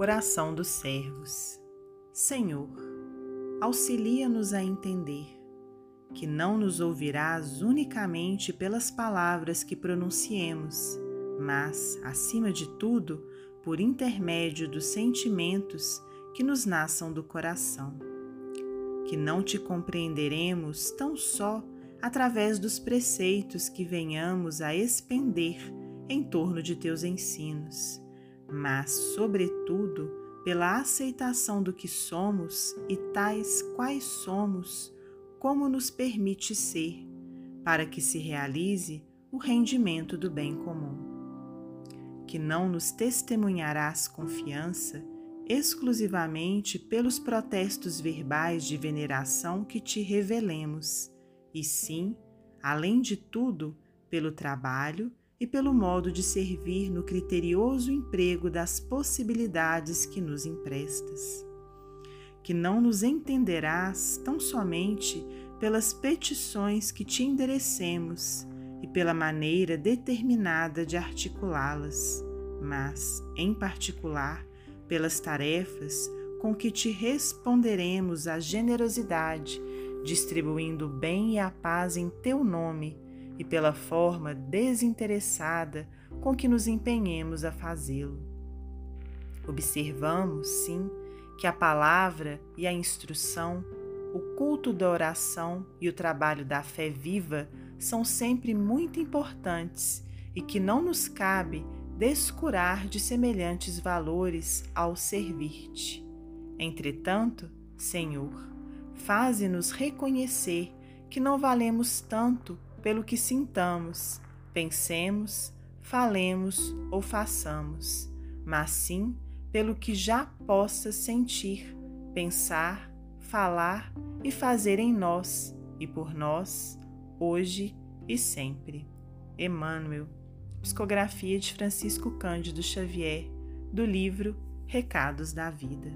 Oração dos servos. Senhor, auxilia-nos a entender que não nos ouvirás unicamente pelas palavras que pronunciemos, mas, acima de tudo, por intermédio dos sentimentos que nos nasçam do coração. Que não te compreenderemos tão só através dos preceitos que venhamos a expender em torno de teus ensinos mas, sobretudo, pela aceitação do que somos e tais quais somos, como nos permite ser, para que se realize o rendimento do bem comum. Que não nos testemunharás confiança exclusivamente pelos protestos verbais de veneração que te revelemos, e sim, além de tudo, pelo trabalho e pelo modo de servir no criterioso emprego das possibilidades que nos emprestas. Que não nos entenderás tão somente pelas petições que te enderecemos e pela maneira determinada de articulá-las, mas, em particular, pelas tarefas com que te responderemos à generosidade, distribuindo o bem e a paz em teu nome e pela forma desinteressada com que nos empenhemos a fazê-lo. Observamos, sim, que a palavra e a instrução, o culto da oração e o trabalho da fé viva são sempre muito importantes e que não nos cabe descurar de semelhantes valores ao servir-te. Entretanto, Senhor, faze-nos reconhecer que não valemos tanto pelo que sintamos, pensemos, falemos ou façamos, mas sim pelo que já possa sentir, pensar, falar e fazer em nós e por nós, hoje e sempre. Emmanuel, psicografia de Francisco Cândido Xavier, do livro Recados da Vida.